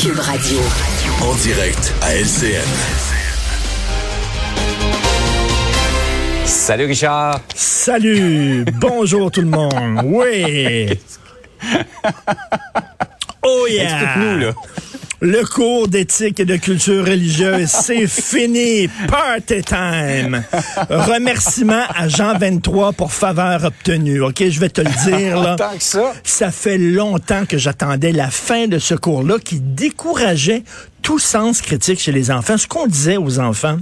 Cube Radio. En direct à LCN. Salut Richard. Salut, bonjour tout le monde. Oui. Oh yeah. Explique-nous, là. Le cours d'éthique et de culture religieuse, c'est fini. Party time. Remerciement à Jean 23 pour faveur obtenue. OK, je vais te le dire là. Que ça. Ça fait longtemps que j'attendais la fin de ce cours-là qui décourageait tout sens critique chez les enfants. Ce qu'on disait aux enfants,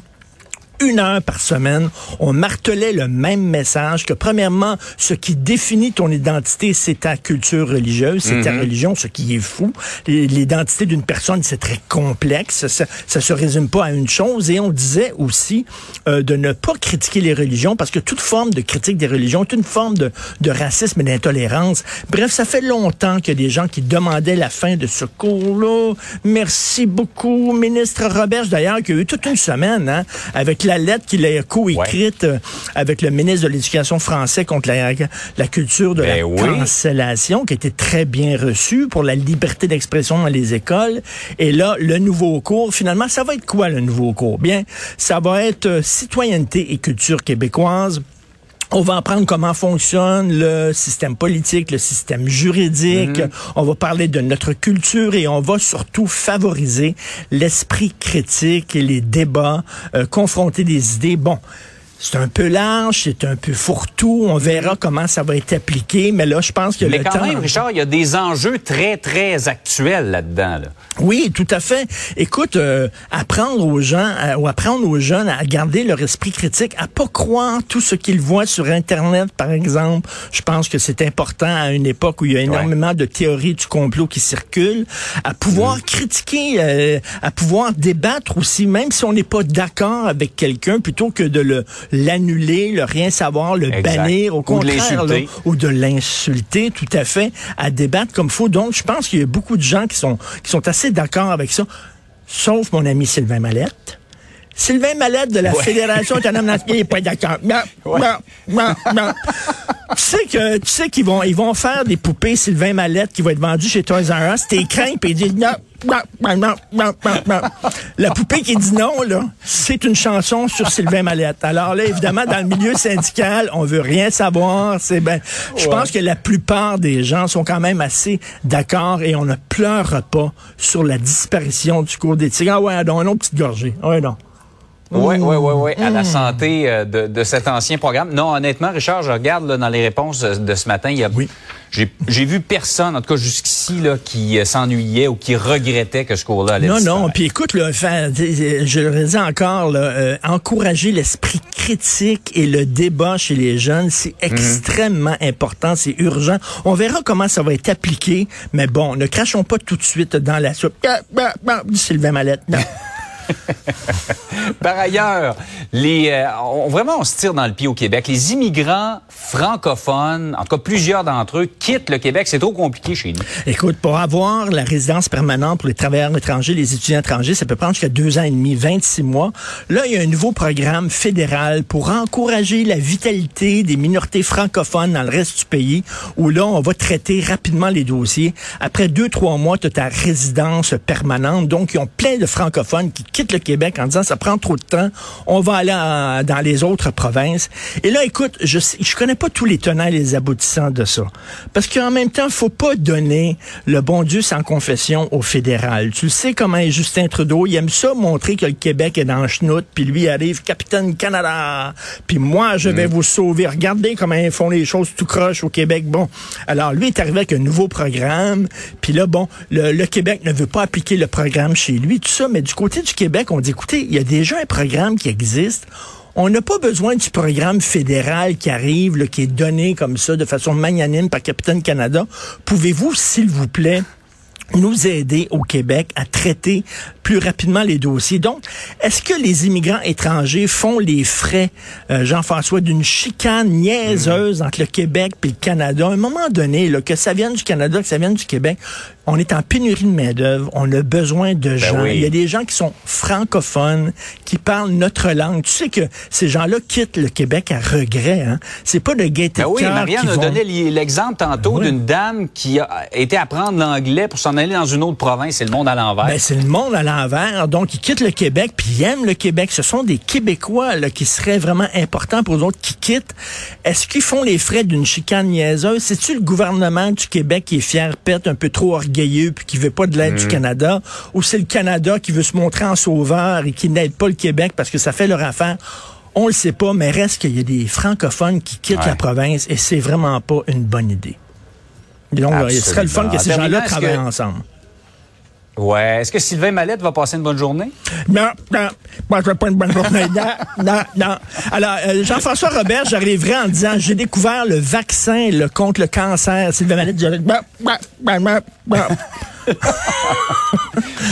une heure par semaine, on martelait le même message que premièrement, ce qui définit ton identité, c'est ta culture religieuse, c'est ta religion, ce qui est fou. L'identité d'une personne, c'est très complexe. Ça, ça se résume pas à une chose. Et on disait aussi euh, de ne pas critiquer les religions parce que toute forme de critique des religions est une forme de, de racisme et d'intolérance. Bref, ça fait longtemps qu'il y a des gens qui demandaient la fin de ce cours-là. Merci beaucoup, ministre Roberge, d'ailleurs, qui a eu toute une semaine hein, avec la lettre qu'il a co-écrite euh, avec le ministre de l'Éducation français contre la, la culture de Ben la oui. cancellation, qui était très bien reçue pour la liberté d'expression dans les écoles. Et là, le nouveau cours, finalement, ça va être quoi le nouveau cours? Bien, ça va être euh, citoyenneté et culture québécoise. On va apprendre comment fonctionne le système politique, le système juridique. On va parler de notre culture et on va surtout favoriser l'esprit critique et les débats, euh, confronter des idées. Bon. C'est un peu large, c'est un peu fourre-tout. On verra comment ça va être appliqué, mais là, je pense que Mais le quand temps. même, Richard, il y a des enjeux très, très actuels là-dedans. Là. Oui, tout à fait. Écoute, euh, apprendre aux gens à- ou apprendre aux jeunes à garder leur esprit critique, à pas croire tout ce qu'ils voient sur Internet, par exemple. Je pense que c'est important à une époque où il y a énormément de théories du complot qui circulent, à pouvoir Mm. critiquer, euh, à pouvoir débattre aussi, même si on n'est pas d'accord avec quelqu'un, plutôt que de le l'annuler, le rien savoir, le Exact. bannir, au Ou de contraire, là, ou de l'insulter, tout à fait, à débattre comme faut. Donc, je pense qu'il y a beaucoup de gens qui sont, qui sont assez d'accord avec ça, sauf mon ami Sylvain Mallette. Sylvain Mallette de la Ouais. Fédération autonome nationale n'est pas d'accord. Non, Ouais. non, non, non. tu sais que tu sais qu'ils vont ils vont faire des poupées Sylvain Mallette qui vont être vendues chez Toys R Us. T'es craint puis ils disent non, La poupée qui dit non là, c'est une chanson sur Sylvain Mallette. Alors là évidemment dans le milieu syndical, on veut rien savoir. C'est ben, je pense que la plupart des gens sont quand même assez d'accord et on ne pleure pas sur la disparition du cours d'éthique. Ah ouais, non, non, petite gorgée. Ah Ouais, non. Oui, oui, oui, oui, à la santé euh, de, de cet ancien programme. Non, honnêtement, Richard, je regarde là, dans les réponses euh, de ce matin, il y a, Oui. j'ai, j'ai vu personne, en tout cas jusqu'ici, là, qui euh, s'ennuyait ou qui regrettait que ce cours-là allait Non, non. Puis écoute, là, faire- je le dis encore, là, euh, encourager l'esprit critique et le débat chez les jeunes, c'est extrêmement important, c'est urgent. On verra comment ça va être appliqué, mais bon, ne crachons pas tout de suite dans la soupe. Ah, ah, ah, dit Sylvain Mallette. Non. Par ailleurs, les, euh, on, vraiment, on se tire dans le pied au Québec. Les immigrants francophones, en tout cas plusieurs d'entre eux, quittent le Québec. C'est trop compliqué chez nous. Écoute, pour avoir la résidence permanente pour les travailleurs étrangers, les étudiants étrangers, ça peut prendre jusqu'à deux ans et demi, 26 mois. Là, il y a un nouveau programme fédéral pour encourager la vitalité des minorités francophones dans le reste du pays, où là, on va traiter rapidement les dossiers. Après deux, trois mois, tu as ta résidence permanente. Donc, ils ont plein de francophones qui quittent le Québec en disant, ça prend trop de temps, on va aller en- dans les autres provinces. Et là, écoute, je je connais pas tous les tenants et les aboutissants de ça. Parce qu'en même temps, faut pas donner le bon Dieu sans confession au fédéral. Tu le sais comment est Justin Trudeau, il aime ça montrer que le Québec est dans le schnout, puis lui arrive capitaine Canada. Puis moi, je vais vous sauver. Regardez comment ils font les choses tout croche au Québec. Bon, alors lui est arrivé avec un nouveau programme, puis là, bon, le, le Québec ne veut pas appliquer le programme chez lui, tout ça, mais du côté du Québec, on dit, écoutez, il y a déjà un programme qui existe. On n'a pas besoin du programme fédéral qui arrive, là, qui est donné comme ça, de façon magnanime par Capitaine Canada. Pouvez-vous, s'il vous plaît, nous aider au Québec à traiter plus rapidement les dossiers? Donc, est-ce que les immigrants étrangers font les frais, euh, Jean-François, d'une chicane niaiseuse entre le Québec et le Canada? À un moment donné, là, que ça vienne du Canada, que ça vienne du Québec, on est en pénurie de main-d'œuvre, on a besoin de gens. Ben oui. Il y a des gens qui sont francophones, qui parlent notre langue. Tu sais que ces gens-là quittent le Québec à regret. Hein? C'est pas de gaieté Ben de oui, Marianne a vont- donné l'exemple tantôt Oui. d'une dame qui a été apprendre l'anglais pour s'en aller dans une autre province. C'est le monde à l'envers. Ben, c'est le monde à l'envers. Donc, ils quittent le Québec, puis ils aiment le Québec. Ce sont des Québécois là, qui seraient vraiment importants pour eux autres qui quittent. Est-ce qu'ils font les frais d'une chicane niaiseuse? C'est-tu le gouvernement du Québec qui est fier, pète, un peu trop orgueilleux, puis qui veut pas de l'aide du Canada? Ou c'est le Canada qui veut se montrer en sauveur et qui n'aide pas le Québec parce que ça fait leur affaire? On le sait pas, mais reste qu'il y a des francophones qui quittent Ouais. la province et c'est vraiment pas une bonne idée. Donc, là, il serait le fun que ces En gens-là travaillent que- ensemble. Ouais. Est-ce que Sylvain Mallette va passer une bonne journée? Non, non, moi je veux pas une bonne journée. Non, non, non. Alors, euh, Jean-François Robert, j'arriverai en disant, j'ai découvert le vaccin là, contre le cancer. Sylvain Mallette dirait, Bah, bah, bah.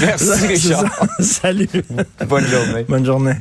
Merci, Richard. Salut. Bonne journée. Bonne journée.